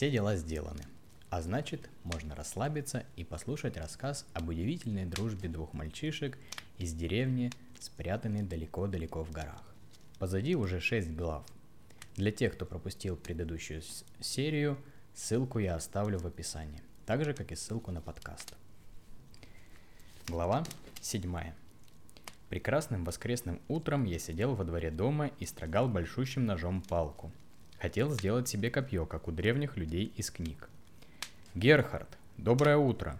Все дела сделаны. А значит, можно расслабиться и послушать рассказ об удивительной дружбе двух мальчишек из деревни, спрятанной далеко-далеко в горах. Позади уже шесть глав. Для тех, кто пропустил предыдущую серию, ссылку я оставлю в описании, так же, как и ссылку на подкаст. Глава 7. Прекрасным воскресным утром я сидел во дворе дома и строгал большущим ножом палку. Хотел сделать себе копье, как у древних людей из книг – «Герхард, доброе утро!»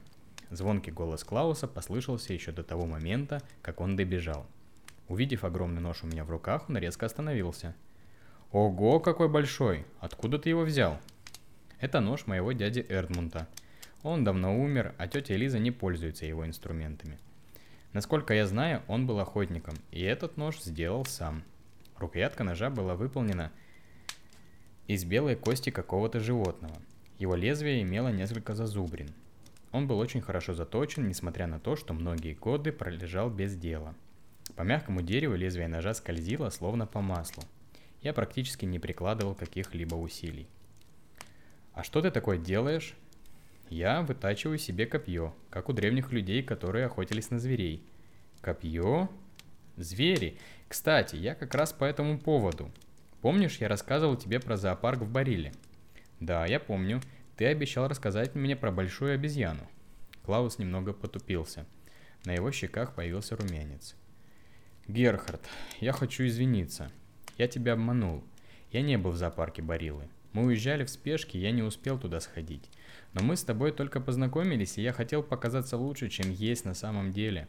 Звонкий голос Клауса послышался еще до того момента, как он добежал. Увидев огромный нож у меня в руках, он резко остановился. «Ого, какой большой! Откуда ты его взял?» «Это нож моего дяди Эрдмунта. Он давно умер, а тетя Элиза не пользуется его инструментами. Насколько я знаю, он был охотником, и этот нож сделал сам. Рукоятка ножа была выполнена из белой кости какого-то животного – его лезвие имело несколько зазубрин. Он был очень хорошо заточен, несмотря на то, что многие годы пролежал без дела. По мягкому дереву лезвие ножа скользило, словно по маслу. Я практически не прикладывал каких-либо усилий. «А что ты такое делаешь?» «Я вытачиваю себе копье, как у древних людей, которые охотились на зверей». «Копье?» «Звери! Кстати, я как раз по этому поводу. Помнишь, я рассказывал тебе про зоопарк в Бариле?» «Да, я помню. Ты обещал рассказать мне про большую обезьяну». Клаус немного потупился. На его щеках появился румянец. «Герхард, я хочу извиниться. Я тебя обманул. Я не был в зоопарке Барилы. Мы уезжали в спешке, я не успел туда сходить. Но мы с тобой только познакомились, и я хотел показаться лучше, чем есть на самом деле».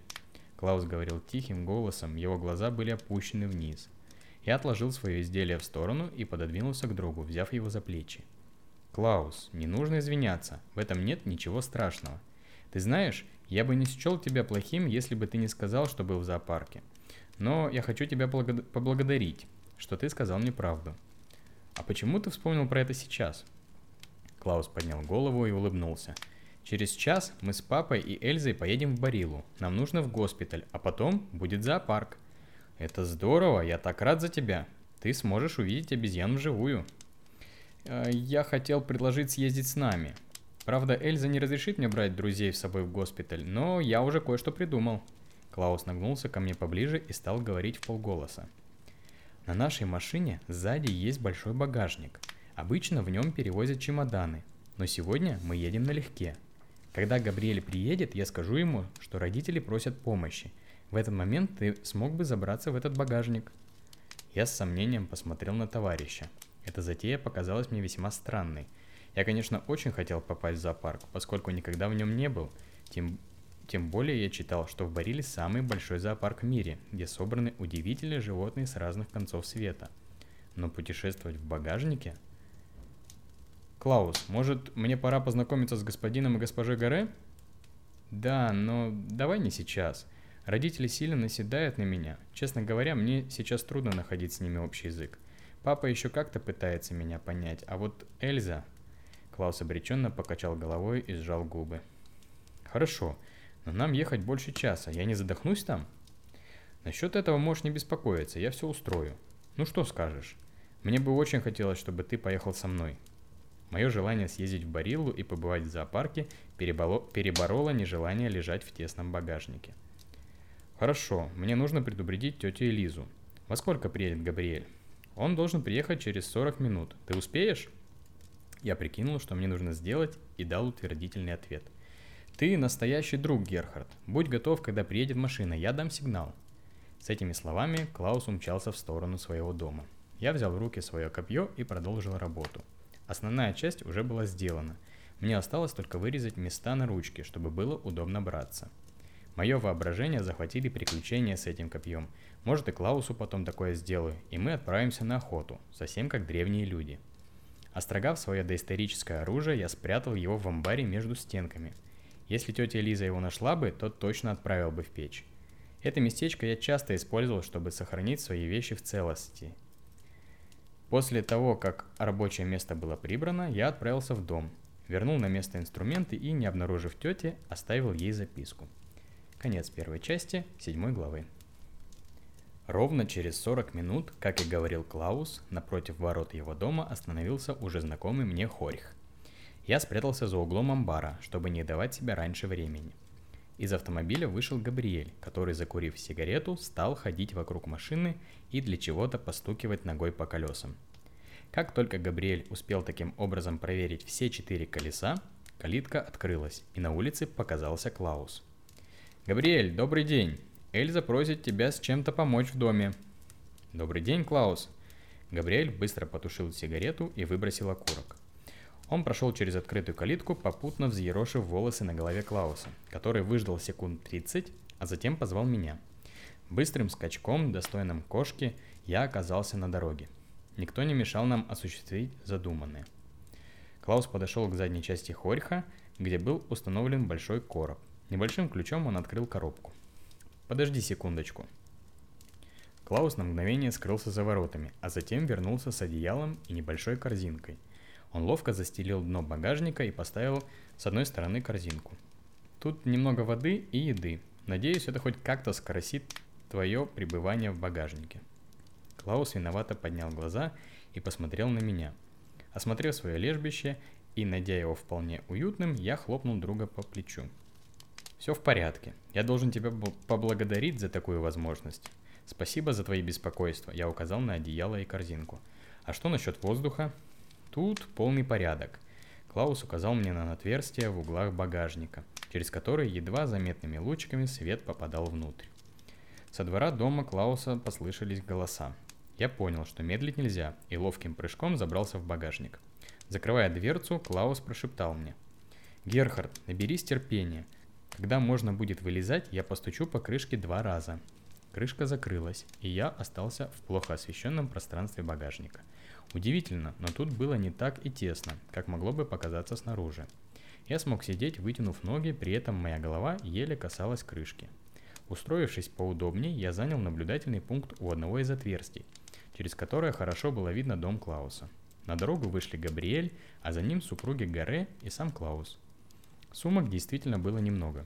Клаус говорил тихим голосом, его глаза были опущены вниз. Я отложил свое изделие в сторону и пододвинулся к другу, взяв его за плечи. Клаус, не нужно извиняться, в этом нет ничего страшного. Ты знаешь, я бы не счел тебя плохим, если бы ты не сказал, что был в зоопарке. Но я хочу тебя благо- поблагодарить, что ты сказал мне правду. А почему ты вспомнил про это сейчас? Клаус поднял голову и улыбнулся. Через час мы с папой и Эльзой поедем в Барилу. Нам нужно в госпиталь, а потом будет зоопарк. Это здорово, я так рад за тебя. Ты сможешь увидеть обезьян вживую. Э, я хотел предложить съездить с нами. Правда, Эльза не разрешит мне брать друзей с собой в госпиталь, но я уже кое-что придумал. Клаус нагнулся ко мне поближе и стал говорить в полголоса. На нашей машине сзади есть большой багажник. Обычно в нем перевозят чемоданы, но сегодня мы едем налегке. Когда Габриэль приедет, я скажу ему, что родители просят помощи. В этот момент ты смог бы забраться в этот багажник. Я с сомнением посмотрел на товарища. Эта затея показалась мне весьма странной. Я, конечно, очень хотел попасть в зоопарк, поскольку никогда в нем не был. Тем, тем более я читал, что в Бариле самый большой зоопарк в мире, где собраны удивительные животные с разных концов света. Но путешествовать в багажнике? Клаус, может, мне пора познакомиться с господином и госпожой Гаре? Да, но давай не сейчас. Родители сильно наседают на меня. Честно говоря, мне сейчас трудно находить с ними общий язык. Папа еще как-то пытается меня понять, а вот Эльза... Клаус обреченно покачал головой и сжал губы. Хорошо, но нам ехать больше часа, я не задохнусь там? Насчет этого можешь не беспокоиться, я все устрою. Ну что скажешь? Мне бы очень хотелось, чтобы ты поехал со мной. Мое желание съездить в Бариллу и побывать в зоопарке переболо, перебороло нежелание лежать в тесном багажнике. Хорошо, мне нужно предупредить тетю Элизу. Во сколько приедет Габриэль? Он должен приехать через 40 минут. Ты успеешь? Я прикинул, что мне нужно сделать, и дал утвердительный ответ. Ты настоящий друг, Герхард. Будь готов, когда приедет машина, я дам сигнал. С этими словами Клаус умчался в сторону своего дома. Я взял в руки свое копье и продолжил работу. Основная часть уже была сделана. Мне осталось только вырезать места на ручке, чтобы было удобно браться. Мое воображение захватили приключения с этим копьем. Может и Клаусу потом такое сделаю, и мы отправимся на охоту, совсем как древние люди. Острогав свое доисторическое оружие, я спрятал его в амбаре между стенками. Если тетя Лиза его нашла бы, то точно отправил бы в печь. Это местечко я часто использовал, чтобы сохранить свои вещи в целости. После того, как рабочее место было прибрано, я отправился в дом, вернул на место инструменты и, не обнаружив тети, оставил ей записку – Конец первой части, седьмой главы. Ровно через 40 минут, как и говорил Клаус, напротив ворот его дома остановился уже знакомый мне Хорьх. Я спрятался за углом амбара, чтобы не давать себя раньше времени. Из автомобиля вышел Габриэль, который, закурив сигарету, стал ходить вокруг машины и для чего-то постукивать ногой по колесам. Как только Габриэль успел таким образом проверить все четыре колеса, калитка открылась, и на улице показался Клаус. «Габриэль, добрый день! Эльза просит тебя с чем-то помочь в доме». «Добрый день, Клаус!» Габриэль быстро потушил сигарету и выбросил окурок. Он прошел через открытую калитку, попутно взъерошив волосы на голове Клауса, который выждал секунд 30, а затем позвал меня. Быстрым скачком, достойным кошки, я оказался на дороге. Никто не мешал нам осуществить задуманное. Клаус подошел к задней части Хорьха, где был установлен большой короб. Небольшим ключом он открыл коробку. «Подожди секундочку». Клаус на мгновение скрылся за воротами, а затем вернулся с одеялом и небольшой корзинкой – он ловко застелил дно багажника и поставил с одной стороны корзинку. Тут немного воды и еды. Надеюсь, это хоть как-то скоросит твое пребывание в багажнике. Клаус виновато поднял глаза и посмотрел на меня. Осмотрев свое лежбище и найдя его вполне уютным, я хлопнул друга по плечу. Все в порядке. Я должен тебя поблагодарить за такую возможность. Спасибо за твои беспокойства. Я указал на одеяло и корзинку. А что насчет воздуха? Тут полный порядок. Клаус указал мне на отверстие в углах багажника, через которые едва заметными лучиками свет попадал внутрь. Со двора дома Клауса послышались голоса. Я понял, что медлить нельзя, и ловким прыжком забрался в багажник. Закрывая дверцу, Клаус прошептал мне. «Герхард, наберись терпения. Когда можно будет вылезать, я постучу по крышке два раза». Крышка закрылась, и я остался в плохо освещенном пространстве багажника – Удивительно, но тут было не так и тесно, как могло бы показаться снаружи. Я смог сидеть, вытянув ноги, при этом моя голова еле касалась крышки. Устроившись поудобнее, я занял наблюдательный пункт у одного из отверстий, через которое хорошо было видно дом Клауса. На дорогу вышли Габриэль, а за ним супруги Гаре и сам Клаус. Сумок действительно было немного.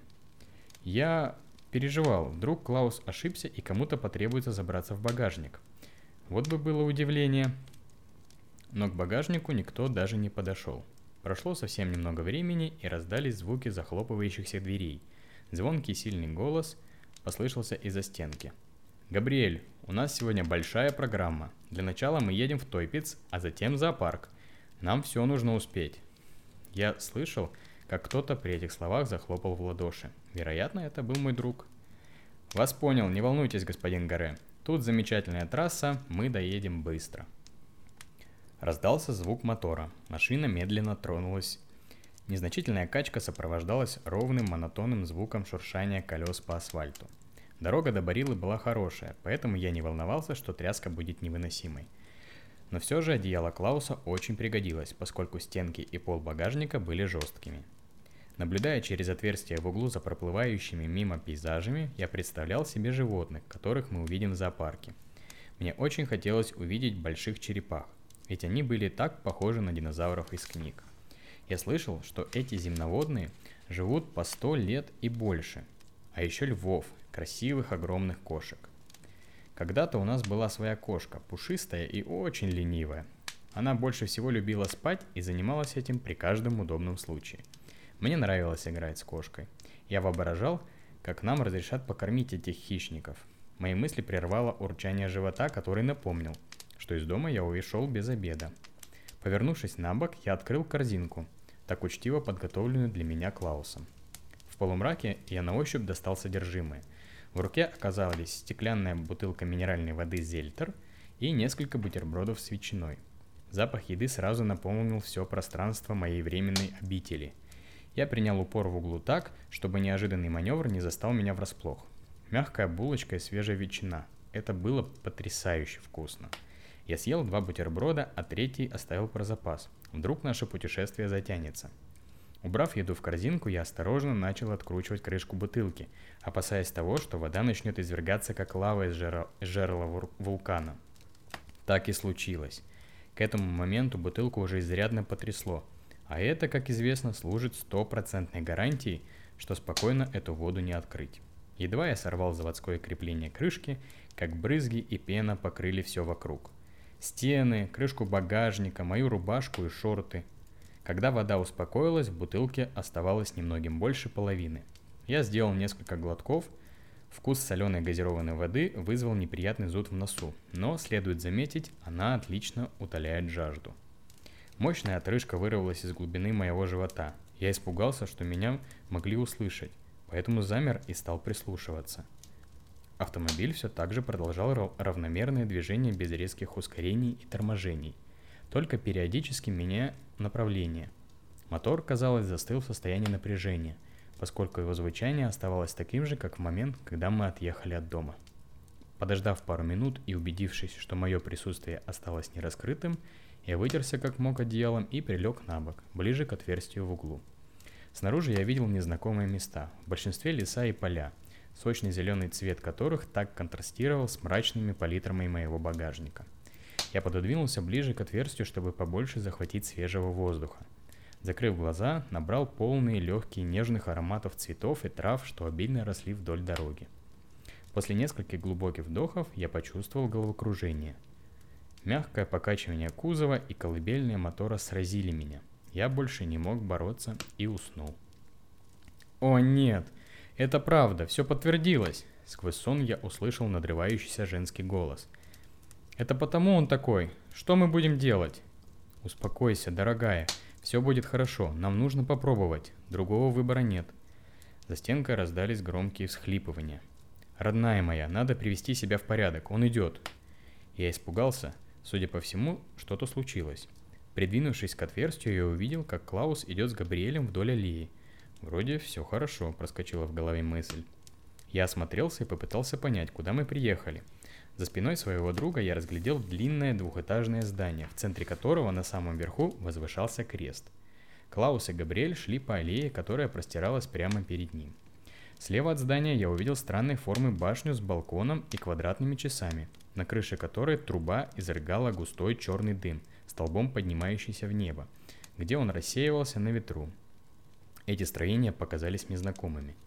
Я переживал, вдруг Клаус ошибся и кому-то потребуется забраться в багажник. Вот бы было удивление, но к багажнику никто даже не подошел. Прошло совсем немного времени, и раздались звуки захлопывающихся дверей. Звонкий сильный голос послышался из-за стенки. «Габриэль, у нас сегодня большая программа. Для начала мы едем в Тойпиц, а затем в зоопарк. Нам все нужно успеть». Я слышал, как кто-то при этих словах захлопал в ладоши. Вероятно, это был мой друг. «Вас понял, не волнуйтесь, господин Гаре. Тут замечательная трасса, мы доедем быстро». Раздался звук мотора. Машина медленно тронулась. Незначительная качка сопровождалась ровным монотонным звуком шуршания колес по асфальту. Дорога до Барилы была хорошая, поэтому я не волновался, что тряска будет невыносимой. Но все же одеяло Клауса очень пригодилось, поскольку стенки и пол багажника были жесткими. Наблюдая через отверстие в углу за проплывающими мимо пейзажами, я представлял себе животных, которых мы увидим в зоопарке. Мне очень хотелось увидеть больших черепах, ведь они были так похожи на динозавров из книг. Я слышал, что эти земноводные живут по сто лет и больше, а еще львов, красивых огромных кошек. Когда-то у нас была своя кошка, пушистая и очень ленивая. Она больше всего любила спать и занималась этим при каждом удобном случае. Мне нравилось играть с кошкой. Я воображал, как нам разрешат покормить этих хищников. Мои мысли прервало урчание живота, который напомнил, что из дома я ушел без обеда. Повернувшись на бок, я открыл корзинку, так учтиво подготовленную для меня Клаусом. В полумраке я на ощупь достал содержимое. В руке оказалась стеклянная бутылка минеральной воды «Зельтер» и несколько бутербродов с ветчиной. Запах еды сразу наполнил все пространство моей временной обители. Я принял упор в углу так, чтобы неожиданный маневр не застал меня врасплох. Мягкая булочка и свежая ветчина. Это было потрясающе вкусно. Я съел два бутерброда, а третий оставил про запас. Вдруг наше путешествие затянется. Убрав еду в корзинку, я осторожно начал откручивать крышку бутылки, опасаясь того, что вода начнет извергаться, как лава из жерла, жерла вулкана. Так и случилось. К этому моменту бутылку уже изрядно потрясло, а это, как известно, служит стопроцентной гарантией, что спокойно эту воду не открыть. Едва я сорвал заводское крепление крышки, как брызги и пена покрыли все вокруг. Стены, крышку багажника, мою рубашку и шорты. Когда вода успокоилась, в бутылке оставалось немногим больше половины. Я сделал несколько глотков. Вкус соленой газированной воды вызвал неприятный зуд в носу, но, следует заметить, она отлично утоляет жажду. Мощная отрыжка вырвалась из глубины моего живота. Я испугался, что меня могли услышать, поэтому замер и стал прислушиваться. Автомобиль все так же продолжал равномерное движение без резких ускорений и торможений, только периодически меняя направление. Мотор, казалось, застыл в состоянии напряжения, поскольку его звучание оставалось таким же, как в момент, когда мы отъехали от дома. Подождав пару минут и убедившись, что мое присутствие осталось нераскрытым, я вытерся как мог одеялом и прилег на бок, ближе к отверстию в углу. Снаружи я видел незнакомые места, в большинстве леса и поля, сочный зеленый цвет которых так контрастировал с мрачными палитрами моего багажника. Я пододвинулся ближе к отверстию, чтобы побольше захватить свежего воздуха. Закрыв глаза, набрал полные легкие нежных ароматов цветов и трав, что обильно росли вдоль дороги. После нескольких глубоких вдохов я почувствовал головокружение. Мягкое покачивание кузова и колыбельные мотора сразили меня. Я больше не мог бороться и уснул. «О нет! Это правда, все подтвердилось!» Сквозь сон я услышал надрывающийся женский голос – это потому он такой. Что мы будем делать? Успокойся, дорогая. Все будет хорошо. Нам нужно попробовать. Другого выбора нет. За стенкой раздались громкие всхлипывания. Родная моя, надо привести себя в порядок. Он идет. Я испугался. Судя по всему, что-то случилось. Придвинувшись к отверстию, я увидел, как Клаус идет с Габриэлем вдоль аллеи. Вроде все хорошо, проскочила в голове мысль. Я осмотрелся и попытался понять, куда мы приехали – за спиной своего друга я разглядел длинное двухэтажное здание, в центре которого на самом верху возвышался крест. Клаус и Габриэль шли по аллее, которая простиралась прямо перед ним. Слева от здания я увидел странной формы башню с балконом и квадратными часами, на крыше которой труба изрыгала густой черный дым, столбом поднимающийся в небо, где он рассеивался на ветру. Эти строения показались мне знакомыми –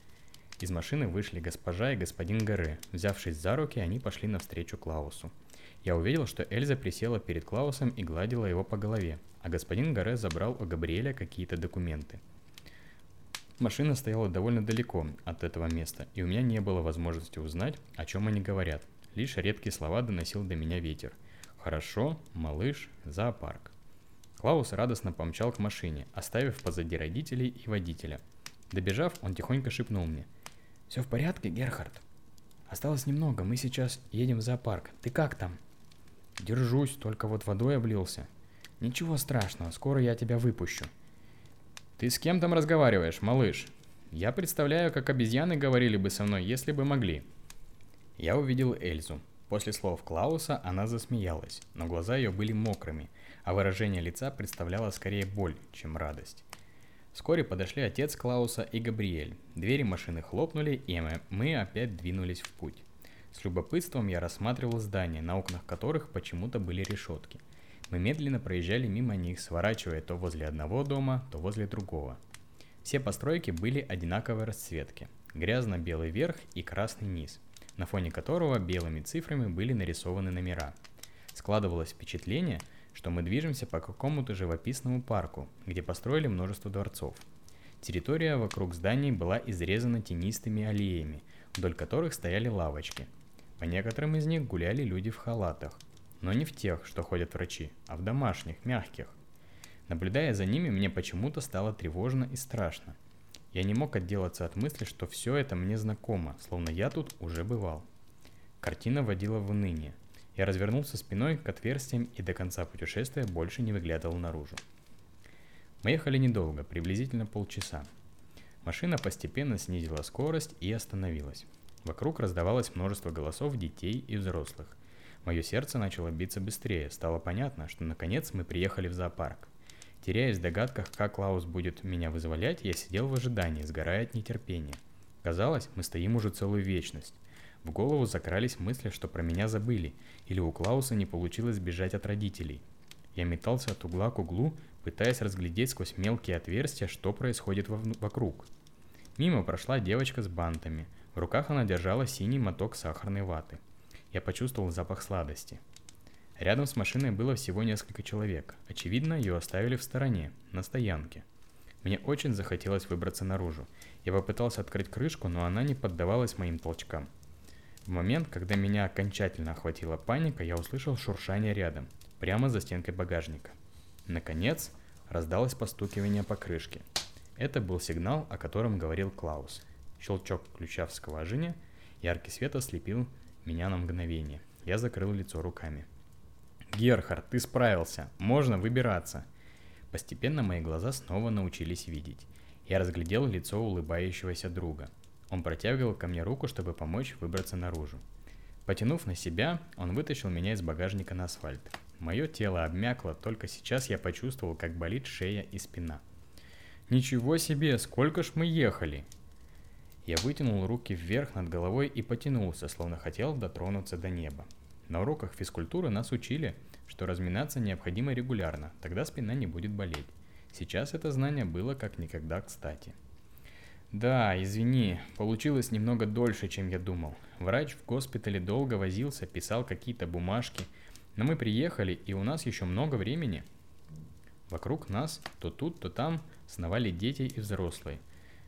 из машины вышли госпожа и господин Гаре. Взявшись за руки, они пошли навстречу Клаусу. Я увидел, что Эльза присела перед Клаусом и гладила его по голове, а господин Гаре забрал у Габриэля какие-то документы. Машина стояла довольно далеко от этого места, и у меня не было возможности узнать, о чем они говорят. Лишь редкие слова доносил до меня ветер. «Хорошо, малыш, зоопарк». Клаус радостно помчал к машине, оставив позади родителей и водителя. Добежав, он тихонько шепнул мне – все в порядке, Герхард? Осталось немного, мы сейчас едем в зоопарк. Ты как там? Держусь, только вот водой облился. Ничего страшного, скоро я тебя выпущу. Ты с кем там разговариваешь, малыш? Я представляю, как обезьяны говорили бы со мной, если бы могли. Я увидел Эльзу. После слов Клауса она засмеялась, но глаза ее были мокрыми, а выражение лица представляло скорее боль, чем радость. Вскоре подошли отец Клауса и Габриэль. Двери машины хлопнули, и мы опять двинулись в путь. С любопытством я рассматривал здания, на окнах которых почему-то были решетки. Мы медленно проезжали мимо них, сворачивая то возле одного дома, то возле другого. Все постройки были одинаковой расцветки. Грязно-белый верх и красный низ, на фоне которого белыми цифрами были нарисованы номера. Складывалось впечатление – что мы движемся по какому-то живописному парку, где построили множество дворцов. Территория вокруг зданий была изрезана тенистыми аллеями, вдоль которых стояли лавочки. По некоторым из них гуляли люди в халатах, но не в тех, что ходят врачи, а в домашних, мягких. Наблюдая за ними, мне почему-то стало тревожно и страшно. Я не мог отделаться от мысли, что все это мне знакомо, словно я тут уже бывал. Картина водила в уныние – я развернулся спиной к отверстиям и до конца путешествия больше не выглядывал наружу. Мы ехали недолго, приблизительно полчаса. Машина постепенно снизила скорость и остановилась. Вокруг раздавалось множество голосов детей и взрослых. Мое сердце начало биться быстрее, стало понятно, что наконец мы приехали в зоопарк. Теряясь в догадках, как Клаус будет меня вызволять, я сидел в ожидании, сгорая от нетерпения. Казалось, мы стоим уже целую вечность. В голову закрались мысли, что про меня забыли, или у Клауса не получилось бежать от родителей. Я метался от угла к углу, пытаясь разглядеть сквозь мелкие отверстия, что происходит вокруг. Мимо прошла девочка с бантами. В руках она держала синий моток сахарной ваты. Я почувствовал запах сладости. Рядом с машиной было всего несколько человек. Очевидно, ее оставили в стороне, на стоянке. Мне очень захотелось выбраться наружу. Я попытался открыть крышку, но она не поддавалась моим толчкам. В момент, когда меня окончательно охватила паника, я услышал шуршание рядом, прямо за стенкой багажника. Наконец, раздалось постукивание по крышке. Это был сигнал, о котором говорил Клаус. Щелчок ключа в скважине, яркий свет ослепил меня на мгновение. Я закрыл лицо руками. «Герхард, ты справился! Можно выбираться!» Постепенно мои глаза снова научились видеть. Я разглядел лицо улыбающегося друга. Он протягивал ко мне руку, чтобы помочь выбраться наружу. Потянув на себя, он вытащил меня из багажника на асфальт. Мое тело обмякло, только сейчас я почувствовал, как болит шея и спина. «Ничего себе, сколько ж мы ехали!» Я вытянул руки вверх над головой и потянулся, словно хотел дотронуться до неба. На уроках физкультуры нас учили, что разминаться необходимо регулярно, тогда спина не будет болеть. Сейчас это знание было как никогда кстати. Да, извини, получилось немного дольше, чем я думал. Врач в госпитале долго возился, писал какие-то бумажки, но мы приехали, и у нас еще много времени. Вокруг нас то тут, то там сновали дети и взрослые.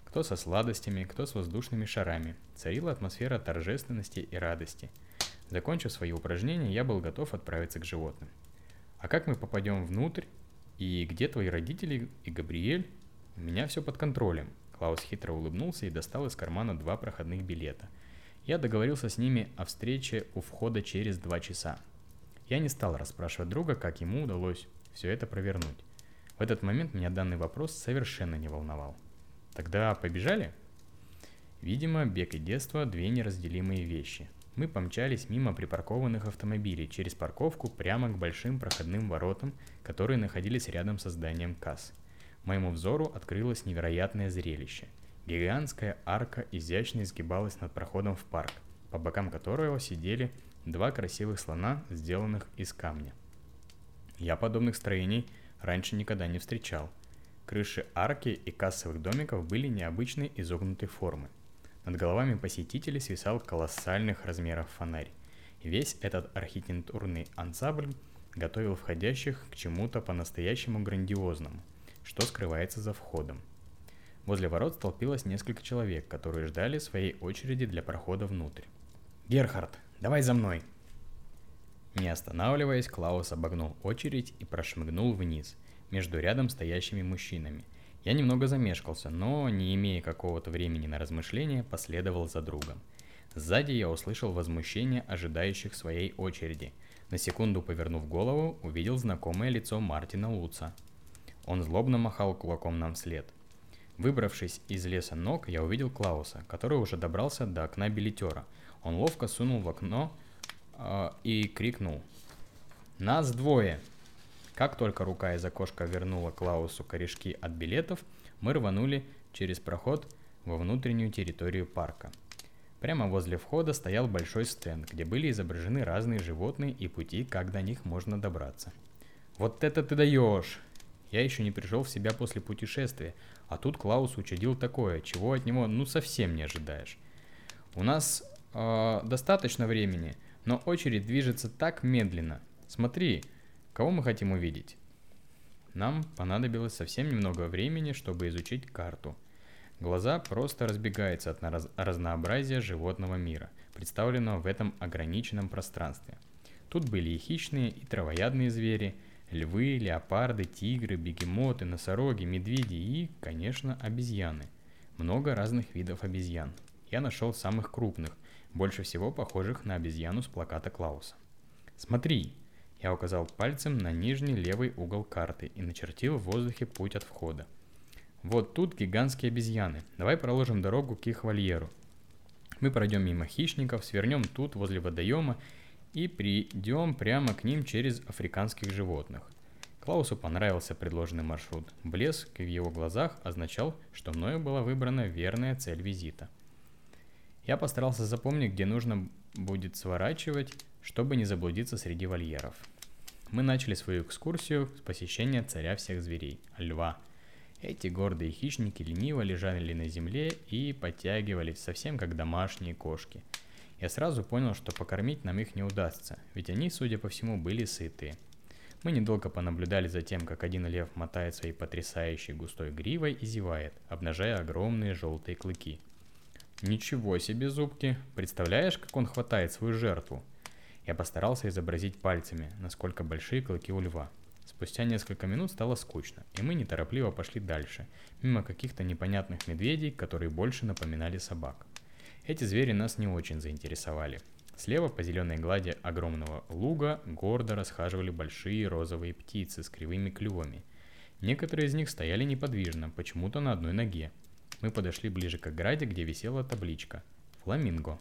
Кто со сладостями, кто с воздушными шарами. Царила атмосфера торжественности и радости – Закончив свои упражнения, я был готов отправиться к животным. А как мы попадем внутрь? И где твои родители и Габриэль? У меня все под контролем. Клаус хитро улыбнулся и достал из кармана два проходных билета. Я договорился с ними о встрече у входа через два часа. Я не стал расспрашивать друга, как ему удалось все это провернуть. В этот момент меня данный вопрос совершенно не волновал. Тогда побежали? Видимо, бег и детство – две неразделимые вещи – мы помчались мимо припаркованных автомобилей через парковку прямо к большим проходным воротам, которые находились рядом со зданием касс. Моему взору открылось невероятное зрелище. Гигантская арка изящно изгибалась над проходом в парк, по бокам которого сидели два красивых слона, сделанных из камня. Я подобных строений раньше никогда не встречал. Крыши арки и кассовых домиков были необычной изогнутой формы – над головами посетителей свисал колоссальных размеров фонарь. И весь этот архитектурный ансамбль готовил входящих к чему-то по-настоящему грандиозному, что скрывается за входом. Возле ворот столпилось несколько человек, которые ждали своей очереди для прохода внутрь. «Герхард, давай за мной!» Не останавливаясь, Клаус обогнул очередь и прошмыгнул вниз, между рядом стоящими мужчинами – я немного замешкался, но, не имея какого-то времени на размышления, последовал за другом. Сзади я услышал возмущение ожидающих своей очереди. На секунду повернув голову, увидел знакомое лицо Мартина Луца. Он злобно махал кулаком нам вслед. Выбравшись из леса ног, я увидел Клауса, который уже добрался до окна билетера. Он ловко сунул в окно э, и крикнул. «Нас двое!» Как только рука из окошка вернула Клаусу корешки от билетов, мы рванули через проход во внутреннюю территорию парка. Прямо возле входа стоял большой стенд, где были изображены разные животные и пути, как до них можно добраться. Вот это ты даешь! Я еще не пришел в себя после путешествия, а тут Клаус учудил такое, чего от него ну совсем не ожидаешь. У нас э, достаточно времени, но очередь движется так медленно. Смотри, Кого мы хотим увидеть? Нам понадобилось совсем немного времени, чтобы изучить карту. Глаза просто разбегаются от раз- разнообразия животного мира, представленного в этом ограниченном пространстве. Тут были и хищные, и травоядные звери, львы, леопарды, тигры, бегемоты, носороги, медведи и, конечно, обезьяны. Много разных видов обезьян. Я нашел самых крупных, больше всего похожих на обезьяну с плаката Клауса. «Смотри!» Я указал пальцем на нижний левый угол карты и начертил в воздухе путь от входа. Вот тут гигантские обезьяны. Давай проложим дорогу к их вольеру. Мы пройдем мимо хищников, свернем тут, возле водоема, и придем прямо к ним через африканских животных. Клаусу понравился предложенный маршрут. Блеск в его глазах означал, что мною была выбрана верная цель визита. Я постарался запомнить, где нужно будет сворачивать, чтобы не заблудиться среди вольеров. Мы начали свою экскурсию с посещения царя всех зверей – льва. Эти гордые хищники лениво лежали на земле и подтягивались совсем как домашние кошки. Я сразу понял, что покормить нам их не удастся, ведь они, судя по всему, были сытые. Мы недолго понаблюдали за тем, как один лев мотает своей потрясающей густой гривой и зевает, обнажая огромные желтые клыки. Ничего себе зубки! Представляешь, как он хватает свою жертву? Я постарался изобразить пальцами, насколько большие клыки у льва. Спустя несколько минут стало скучно, и мы неторопливо пошли дальше, мимо каких-то непонятных медведей, которые больше напоминали собак. Эти звери нас не очень заинтересовали. Слева по зеленой глади огромного луга гордо расхаживали большие розовые птицы с кривыми клювами. Некоторые из них стояли неподвижно, почему-то на одной ноге. Мы подошли ближе к ограде, где висела табличка «Фламинго».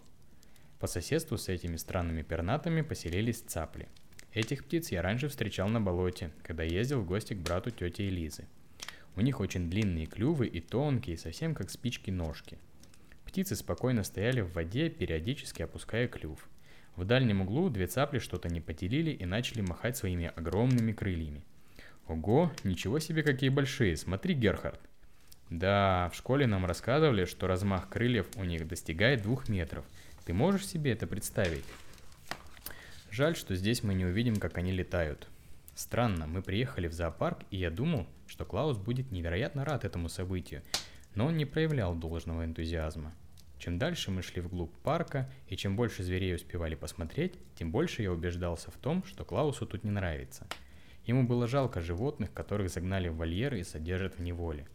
По соседству с этими странными пернатами поселились цапли. Этих птиц я раньше встречал на болоте, когда ездил в гости к брату тети Элизы. У них очень длинные клювы и тонкие, совсем как спички ножки – Птицы спокойно стояли в воде, периодически опуская клюв. В дальнем углу две цапли что-то не поделили и начали махать своими огромными крыльями. Ого, ничего себе какие большие, смотри, Герхард. Да, в школе нам рассказывали, что размах крыльев у них достигает двух метров. Ты можешь себе это представить? Жаль, что здесь мы не увидим, как они летают. Странно, мы приехали в зоопарк, и я думал, что Клаус будет невероятно рад этому событию, но он не проявлял должного энтузиазма. Чем дальше мы шли вглубь парка, и чем больше зверей успевали посмотреть, тем больше я убеждался в том, что Клаусу тут не нравится. Ему было жалко животных, которых загнали в вольеры и содержат в неволе.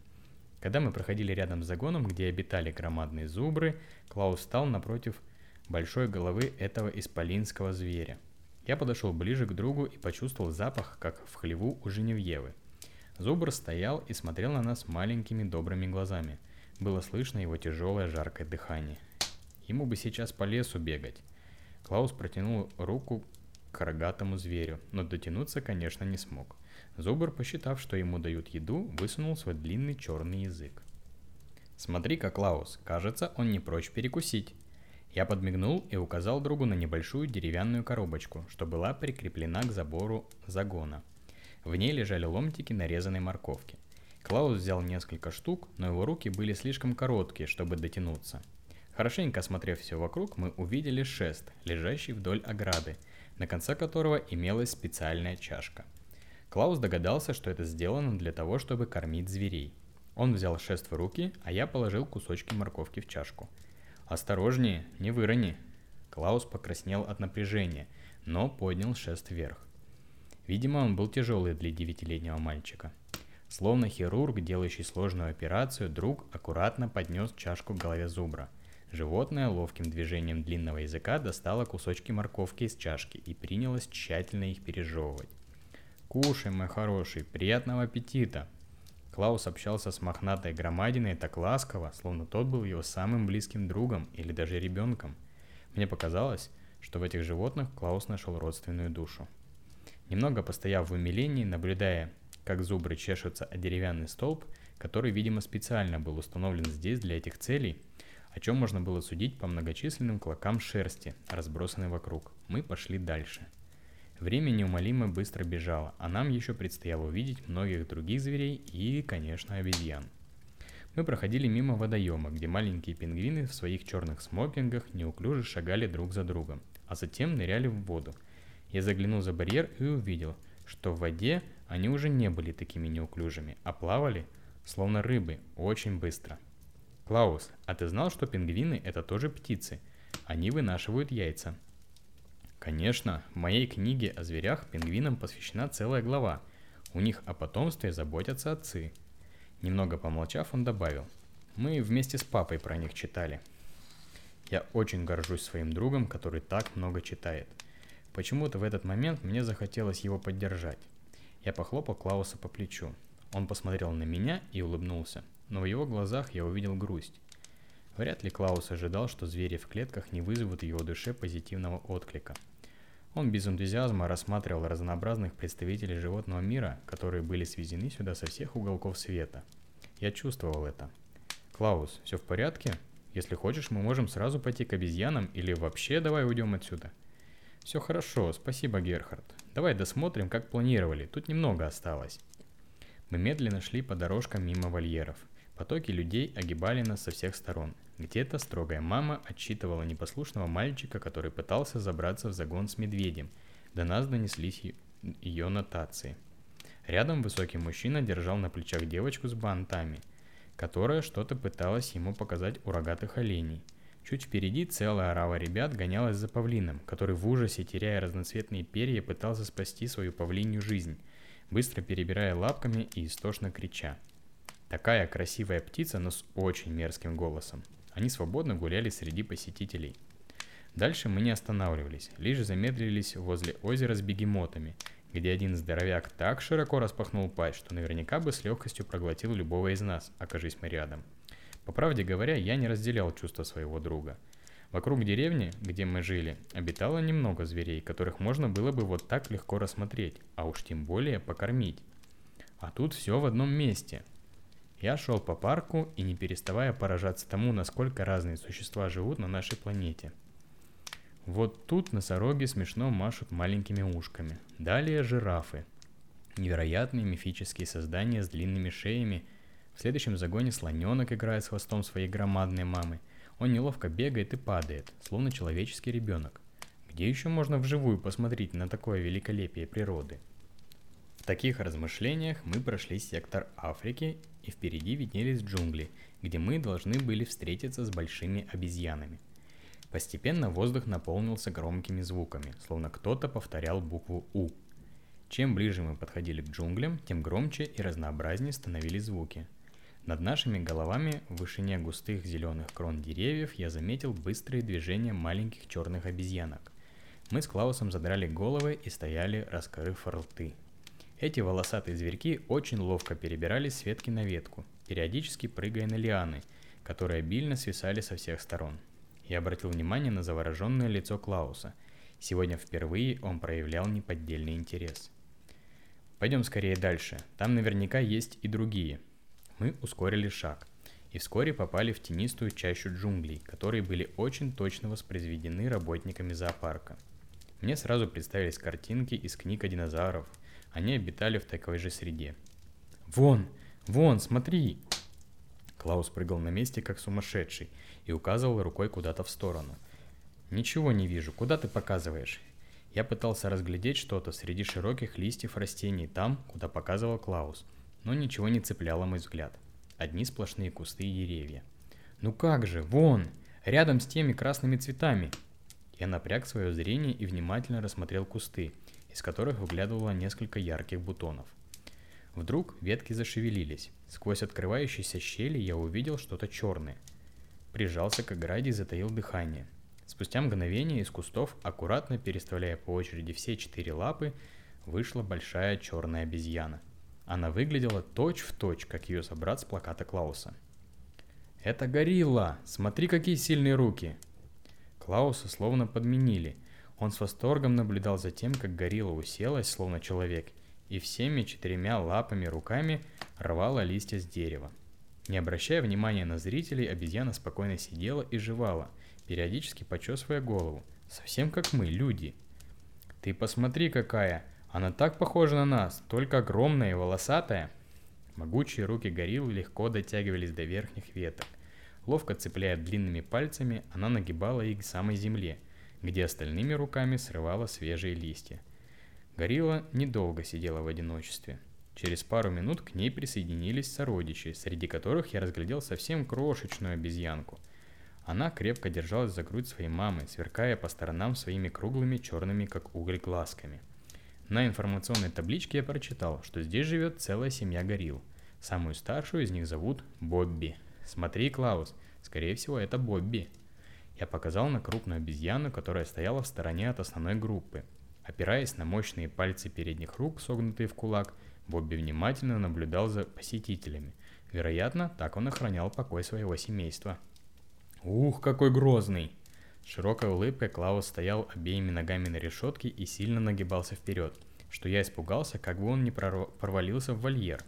Когда мы проходили рядом с загоном, где обитали громадные зубры, Клаус встал напротив большой головы этого исполинского зверя. Я подошел ближе к другу и почувствовал запах, как в хлеву у Женевьевы – Зубр стоял и смотрел на нас маленькими добрыми глазами. Было слышно его тяжелое жаркое дыхание. Ему бы сейчас по лесу бегать. Клаус протянул руку к рогатому зверю, но дотянуться, конечно, не смог. Зубр, посчитав, что ему дают еду, высунул свой длинный черный язык. «Смотри-ка, Клаус, кажется, он не прочь перекусить». Я подмигнул и указал другу на небольшую деревянную коробочку, что была прикреплена к забору загона – в ней лежали ломтики нарезанной морковки. Клаус взял несколько штук, но его руки были слишком короткие, чтобы дотянуться. Хорошенько осмотрев все вокруг, мы увидели шест, лежащий вдоль ограды, на конце которого имелась специальная чашка. Клаус догадался, что это сделано для того, чтобы кормить зверей. Он взял шест в руки, а я положил кусочки морковки в чашку. «Осторожнее, не вырони!» Клаус покраснел от напряжения, но поднял шест вверх. Видимо, он был тяжелый для девятилетнего мальчика. Словно хирург, делающий сложную операцию, друг аккуратно поднес чашку к голове зубра. Животное ловким движением длинного языка достало кусочки морковки из чашки и принялось тщательно их пережевывать. «Кушай, мой хороший, приятного аппетита!» Клаус общался с мохнатой громадиной так ласково, словно тот был его самым близким другом или даже ребенком. Мне показалось, что в этих животных Клаус нашел родственную душу. Немного постояв в умилении, наблюдая, как зубры чешутся о деревянный столб, который, видимо, специально был установлен здесь для этих целей, о чем можно было судить по многочисленным клокам шерсти, разбросанной вокруг, мы пошли дальше. Время неумолимо быстро бежало, а нам еще предстояло увидеть многих других зверей и, конечно, обезьян. Мы проходили мимо водоема, где маленькие пингвины в своих черных смокингах неуклюже шагали друг за другом, а затем ныряли в воду – я заглянул за барьер и увидел, что в воде они уже не были такими неуклюжими, а плавали, словно рыбы, очень быстро. Клаус, а ты знал, что пингвины это тоже птицы? Они вынашивают яйца. Конечно, в моей книге о зверях пингвинам посвящена целая глава. У них о потомстве заботятся отцы. Немного помолчав, он добавил. Мы вместе с папой про них читали. Я очень горжусь своим другом, который так много читает – Почему-то в этот момент мне захотелось его поддержать. Я похлопал Клауса по плечу. Он посмотрел на меня и улыбнулся, но в его глазах я увидел грусть. Вряд ли Клаус ожидал, что звери в клетках не вызовут в его душе позитивного отклика. Он без энтузиазма рассматривал разнообразных представителей животного мира, которые были свезены сюда со всех уголков света. Я чувствовал это. «Клаус, все в порядке? Если хочешь, мы можем сразу пойти к обезьянам или вообще давай уйдем отсюда?» Все хорошо, спасибо, Герхард. Давай досмотрим, как планировали, тут немного осталось. Мы медленно шли по дорожкам мимо вольеров. Потоки людей огибали нас со всех сторон. Где-то строгая мама отчитывала непослушного мальчика, который пытался забраться в загон с медведем. До нас донеслись ее нотации. Рядом высокий мужчина держал на плечах девочку с бантами, которая что-то пыталась ему показать у рогатых оленей. Чуть впереди целая орава ребят гонялась за павлином, который в ужасе, теряя разноцветные перья, пытался спасти свою павлинью жизнь, быстро перебирая лапками и истошно крича. Такая красивая птица, но с очень мерзким голосом. Они свободно гуляли среди посетителей. Дальше мы не останавливались, лишь замедлились возле озера с бегемотами, где один здоровяк так широко распахнул пасть, что наверняка бы с легкостью проглотил любого из нас, окажись мы рядом. По правде говоря, я не разделял чувства своего друга. Вокруг деревни, где мы жили, обитало немного зверей, которых можно было бы вот так легко рассмотреть, а уж тем более покормить. А тут все в одном месте – я шел по парку и не переставая поражаться тому, насколько разные существа живут на нашей планете. Вот тут носороги смешно машут маленькими ушками. Далее жирафы. Невероятные мифические создания с длинными шеями. В следующем загоне слоненок играет с хвостом своей громадной мамы. Он неловко бегает и падает, словно человеческий ребенок. Где еще можно вживую посмотреть на такое великолепие природы? В таких размышлениях мы прошли сектор Африки, и впереди виднелись джунгли, где мы должны были встретиться с большими обезьянами. Постепенно воздух наполнился громкими звуками, словно кто-то повторял букву «У». Чем ближе мы подходили к джунглям, тем громче и разнообразнее становились звуки. Над нашими головами, в вышине густых зеленых крон деревьев, я заметил быстрые движения маленьких черных обезьянок. Мы с Клаусом задрали головы и стояли, раскрыв рты – эти волосатые зверьки очень ловко перебирались с ветки на ветку, периодически прыгая на лианы, которые обильно свисали со всех сторон. Я обратил внимание на завороженное лицо Клауса. Сегодня впервые он проявлял неподдельный интерес. Пойдем скорее дальше, там наверняка есть и другие. Мы ускорили шаг и вскоре попали в тенистую чащу джунглей, которые были очень точно воспроизведены работниками зоопарка. Мне сразу представились картинки из книг о динозавров – они обитали в такой же среде. «Вон! Вон, смотри!» Клаус прыгал на месте, как сумасшедший, и указывал рукой куда-то в сторону. «Ничего не вижу. Куда ты показываешь?» Я пытался разглядеть что-то среди широких листьев растений там, куда показывал Клаус, но ничего не цепляло мой взгляд. Одни сплошные кусты и деревья. «Ну как же, вон! Рядом с теми красными цветами!» Я напряг свое зрение и внимательно рассмотрел кусты, из которых выглядывало несколько ярких бутонов. Вдруг ветки зашевелились. Сквозь открывающиеся щели я увидел что-то черное. Прижался к ограде и затаил дыхание. Спустя мгновение из кустов, аккуратно переставляя по очереди все четыре лапы, вышла большая черная обезьяна. Она выглядела точь-в-точь, точь, как ее собрат с плаката Клауса. «Это горилла! Смотри, какие сильные руки!» Клауса словно подменили – он с восторгом наблюдал за тем, как горилла уселась, словно человек, и всеми четырьмя лапами руками рвала листья с дерева. Не обращая внимания на зрителей, обезьяна спокойно сидела и жевала, периодически почесывая голову. Совсем как мы, люди. «Ты посмотри какая! Она так похожа на нас, только огромная и волосатая!» Могучие руки гориллы легко дотягивались до верхних веток. Ловко цепляя длинными пальцами, она нагибала их к самой земле – где остальными руками срывала свежие листья. Горилла недолго сидела в одиночестве. Через пару минут к ней присоединились сородичи, среди которых я разглядел совсем крошечную обезьянку. Она крепко держалась за грудь своей мамы, сверкая по сторонам своими круглыми черными, как уголь, глазками. На информационной табличке я прочитал, что здесь живет целая семья горилл. Самую старшую из них зовут Бобби. Смотри, Клаус, скорее всего это Бобби. Я показал на крупную обезьяну, которая стояла в стороне от основной группы. Опираясь на мощные пальцы передних рук, согнутые в кулак, Бобби внимательно наблюдал за посетителями. Вероятно, так он охранял покой своего семейства. «Ух, какой грозный!» Широкой улыбкой Клаус стоял обеими ногами на решетке и сильно нагибался вперед, что я испугался, как бы он не провалился в вольер.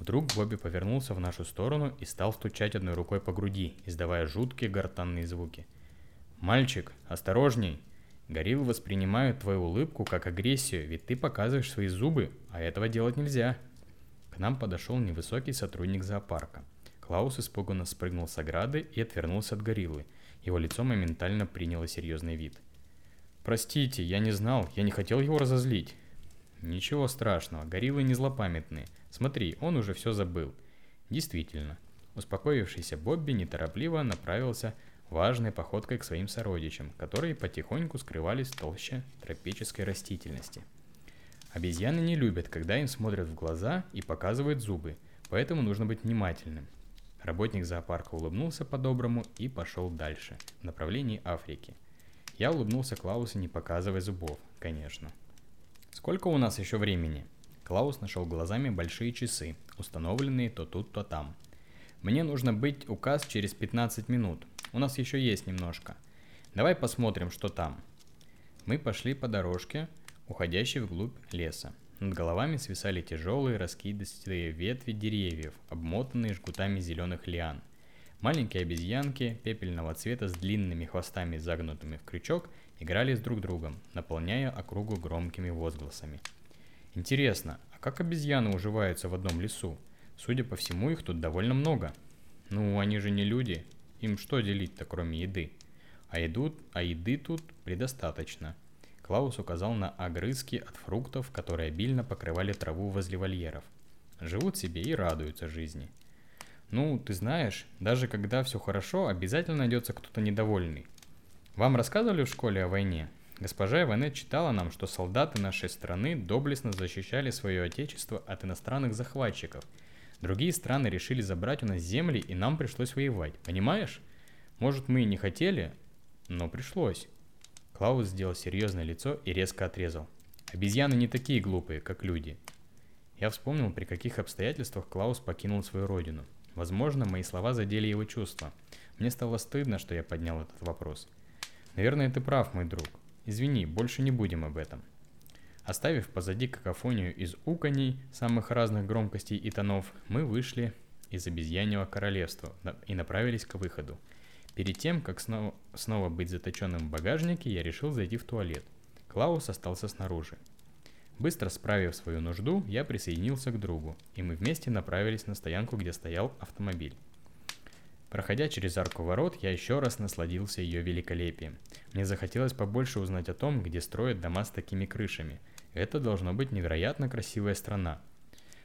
Вдруг Бобби повернулся в нашу сторону и стал стучать одной рукой по груди, издавая жуткие гортанные звуки. «Мальчик, осторожней! Гориллы воспринимают твою улыбку как агрессию, ведь ты показываешь свои зубы, а этого делать нельзя!» К нам подошел невысокий сотрудник зоопарка. Клаус испуганно спрыгнул с ограды и отвернулся от гориллы. Его лицо моментально приняло серьезный вид. «Простите, я не знал, я не хотел его разозлить». «Ничего страшного, гориллы не злопамятные. Смотри, он уже все забыл». Действительно, успокоившийся Бобби неторопливо направился важной походкой к своим сородичам, которые потихоньку скрывались в толще тропической растительности. Обезьяны не любят, когда им смотрят в глаза и показывают зубы, поэтому нужно быть внимательным. Работник зоопарка улыбнулся по-доброму и пошел дальше, в направлении Африки. Я улыбнулся Клаусу, не показывая зубов, конечно. «Сколько у нас еще времени?» Клаус нашел глазами большие часы, установленные то тут, то там. «Мне нужно быть указ через 15 минут. У нас еще есть немножко. Давай посмотрим, что там». Мы пошли по дорожке, уходящей вглубь леса. Над головами свисали тяжелые раскидистые ветви деревьев, обмотанные жгутами зеленых лиан. Маленькие обезьянки пепельного цвета с длинными хвостами, загнутыми в крючок, играли с друг другом, наполняя округу громкими возгласами. Интересно, а как обезьяны уживаются в одном лесу? Судя по всему, их тут довольно много. Ну, они же не люди, им что делить-то, кроме еды? А, еду, а еды тут предостаточно – Клаус указал на огрызки от фруктов, которые обильно покрывали траву возле вольеров. Живут себе и радуются жизни. Ну, ты знаешь, даже когда все хорошо, обязательно найдется кто-то недовольный. Вам рассказывали в школе о войне? Госпожа Иванет читала нам, что солдаты нашей страны доблестно защищали свое отечество от иностранных захватчиков. Другие страны решили забрать у нас земли, и нам пришлось воевать. Понимаешь? Может, мы и не хотели, но пришлось. Клаус сделал серьезное лицо и резко отрезал. Обезьяны не такие глупые, как люди. Я вспомнил, при каких обстоятельствах Клаус покинул свою родину. Возможно, мои слова задели его чувства. Мне стало стыдно, что я поднял этот вопрос. Наверное, ты прав, мой друг. Извини, больше не будем об этом. Оставив позади какофонию из уканей самых разных громкостей и тонов, мы вышли из обезьяньего королевства и направились к выходу. Перед тем, как снова, снова быть заточенным в багажнике, я решил зайти в туалет. Клаус остался снаружи. Быстро справив свою нужду, я присоединился к другу, и мы вместе направились на стоянку, где стоял автомобиль. Проходя через арку ворот, я еще раз насладился ее великолепием. Мне захотелось побольше узнать о том, где строят дома с такими крышами. Это должно быть невероятно красивая страна.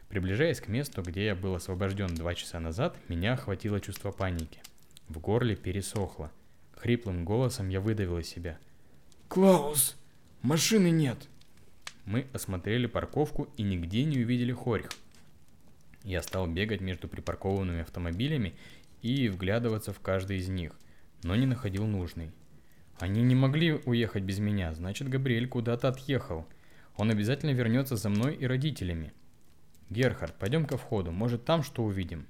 Приближаясь к месту, где я был освобожден два часа назад, меня охватило чувство паники – в горле пересохло. Хриплым голосом я выдавил из себя. «Клаус! Машины нет!» Мы осмотрели парковку и нигде не увидели хорьх. Я стал бегать между припаркованными автомобилями и вглядываться в каждый из них, но не находил нужный. Они не могли уехать без меня, значит Габриэль куда-то отъехал. Он обязательно вернется за мной и родителями. Герхард, пойдем ко входу, может там что увидим.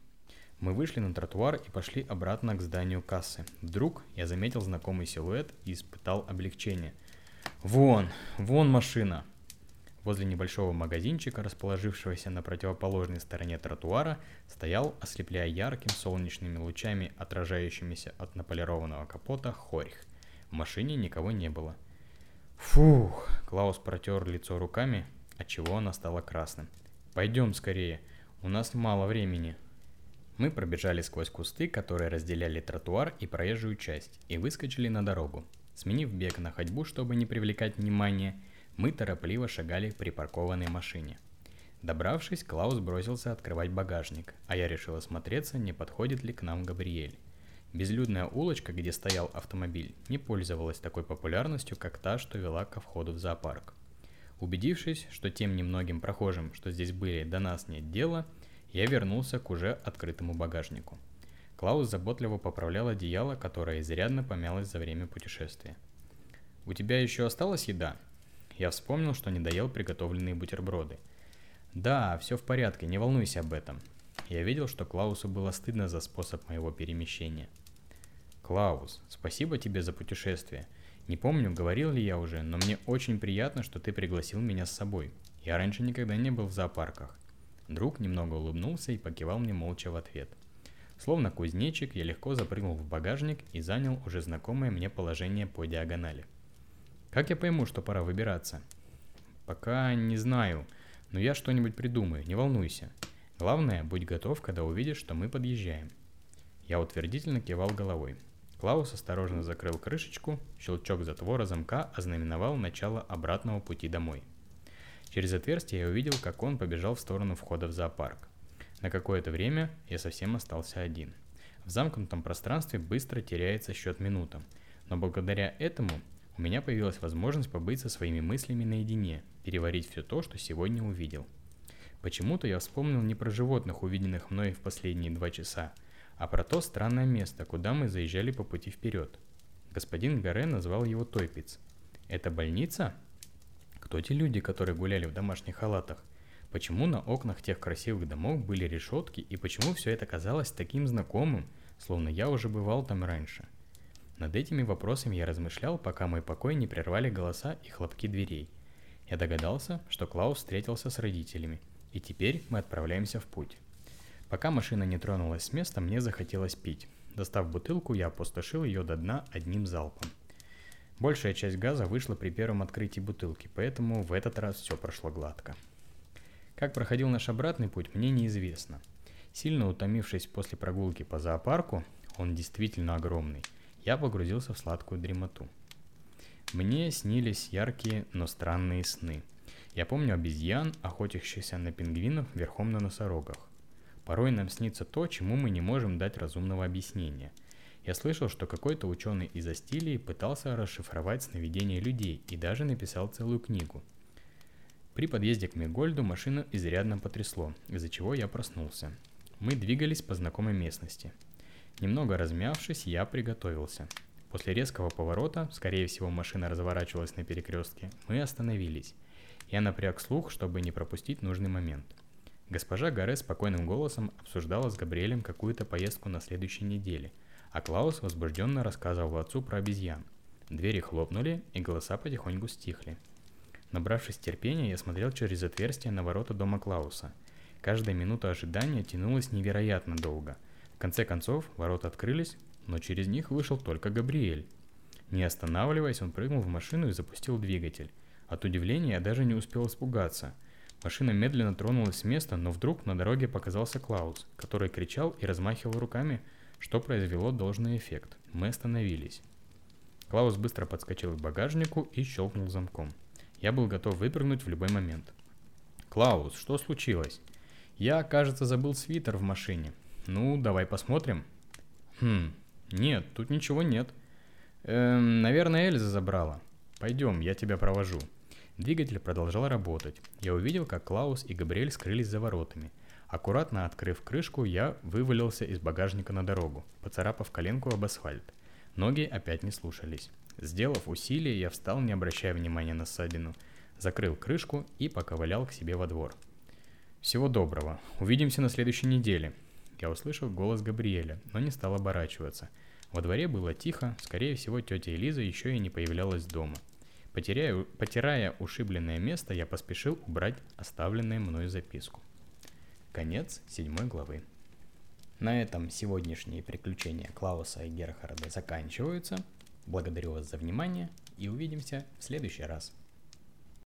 Мы вышли на тротуар и пошли обратно к зданию кассы. Вдруг я заметил знакомый силуэт и испытал облегчение. Вон, вон машина. Возле небольшого магазинчика, расположившегося на противоположной стороне тротуара, стоял, ослепляя ярким солнечными лучами, отражающимися от наполированного капота, хорьх. В машине никого не было. Фух, Клаус протер лицо руками, отчего оно стало красным. Пойдем скорее, у нас мало времени. Мы пробежали сквозь кусты, которые разделяли тротуар и проезжую часть, и выскочили на дорогу. Сменив бег на ходьбу, чтобы не привлекать внимания, мы торопливо шагали к припаркованной машине. Добравшись, Клаус бросился открывать багажник, а я решил осмотреться, не подходит ли к нам Габриэль. Безлюдная улочка, где стоял автомобиль, не пользовалась такой популярностью, как та, что вела ко входу в зоопарк. Убедившись, что тем немногим прохожим, что здесь были, до нас нет дела, я вернулся к уже открытому багажнику. Клаус заботливо поправлял одеяло, которое изрядно помялось за время путешествия. «У тебя еще осталась еда?» Я вспомнил, что не доел приготовленные бутерброды. «Да, все в порядке, не волнуйся об этом». Я видел, что Клаусу было стыдно за способ моего перемещения. «Клаус, спасибо тебе за путешествие. Не помню, говорил ли я уже, но мне очень приятно, что ты пригласил меня с собой. Я раньше никогда не был в зоопарках. Друг немного улыбнулся и покивал мне молча в ответ. Словно кузнечик, я легко запрыгнул в багажник и занял уже знакомое мне положение по диагонали. Как я пойму, что пора выбираться? Пока не знаю, но я что-нибудь придумаю, не волнуйся. Главное, будь готов, когда увидишь, что мы подъезжаем. Я утвердительно кивал головой. Клаус осторожно закрыл крышечку, щелчок затвора замка ознаменовал начало обратного пути домой. Через отверстие я увидел, как он побежал в сторону входа в зоопарк. На какое-то время я совсем остался один. В замкнутом пространстве быстро теряется счет минутам, но благодаря этому у меня появилась возможность побыть со своими мыслями наедине, переварить все то, что сегодня увидел. Почему-то я вспомнил не про животных, увиденных мной в последние два часа, а про то странное место, куда мы заезжали по пути вперед. Господин Гаре назвал его Тойпиц. Это больница? Кто те люди, которые гуляли в домашних халатах? Почему на окнах тех красивых домов были решетки и почему все это казалось таким знакомым, словно я уже бывал там раньше? Над этими вопросами я размышлял, пока мой покой не прервали голоса и хлопки дверей. Я догадался, что Клаус встретился с родителями, и теперь мы отправляемся в путь. Пока машина не тронулась с места, мне захотелось пить. Достав бутылку, я опустошил ее до дна одним залпом. Большая часть газа вышла при первом открытии бутылки, поэтому в этот раз все прошло гладко. Как проходил наш обратный путь, мне неизвестно. Сильно утомившись после прогулки по зоопарку, он действительно огромный, я погрузился в сладкую дремоту. Мне снились яркие, но странные сны. Я помню обезьян, охотящихся на пингвинов верхом на носорогах. Порой нам снится то, чему мы не можем дать разумного объяснения. Я слышал, что какой-то ученый из Астилии пытался расшифровать сновидения людей и даже написал целую книгу. При подъезде к Мегольду машину изрядно потрясло, из-за чего я проснулся. Мы двигались по знакомой местности. Немного размявшись, я приготовился. После резкого поворота, скорее всего машина разворачивалась на перекрестке, мы остановились. Я напряг слух, чтобы не пропустить нужный момент – Госпожа Гаре спокойным голосом обсуждала с Габриэлем какую-то поездку на следующей неделе, а Клаус возбужденно рассказывал отцу про обезьян. Двери хлопнули, и голоса потихоньку стихли. Набравшись терпения, я смотрел через отверстие на ворота дома Клауса. Каждая минута ожидания тянулась невероятно долго. В конце концов, ворота открылись, но через них вышел только Габриэль. Не останавливаясь, он прыгнул в машину и запустил двигатель. От удивления я даже не успел испугаться – Машина медленно тронулась с места, но вдруг на дороге показался Клаус, который кричал и размахивал руками, что произвело должный эффект. Мы остановились. Клаус быстро подскочил к багажнику и щелкнул замком. Я был готов выпрыгнуть в любой момент. «Клаус, что случилось?» «Я, кажется, забыл свитер в машине. Ну, давай посмотрим». «Хм, нет, тут ничего нет». «Эм, наверное, Эльза забрала. Пойдем, я тебя провожу». Двигатель продолжал работать. Я увидел, как Клаус и Габриэль скрылись за воротами. Аккуратно открыв крышку, я вывалился из багажника на дорогу, поцарапав коленку об асфальт. Ноги опять не слушались. Сделав усилие, я встал, не обращая внимания на ссадину, закрыл крышку и поковылял к себе во двор. «Всего доброго. Увидимся на следующей неделе». Я услышал голос Габриэля, но не стал оборачиваться. Во дворе было тихо, скорее всего, тетя Элиза еще и не появлялась дома – Потеряя, потирая ушибленное место, я поспешил убрать оставленную мною записку. Конец седьмой главы. На этом сегодняшние приключения Клауса и Герхарда заканчиваются. Благодарю вас за внимание и увидимся в следующий раз.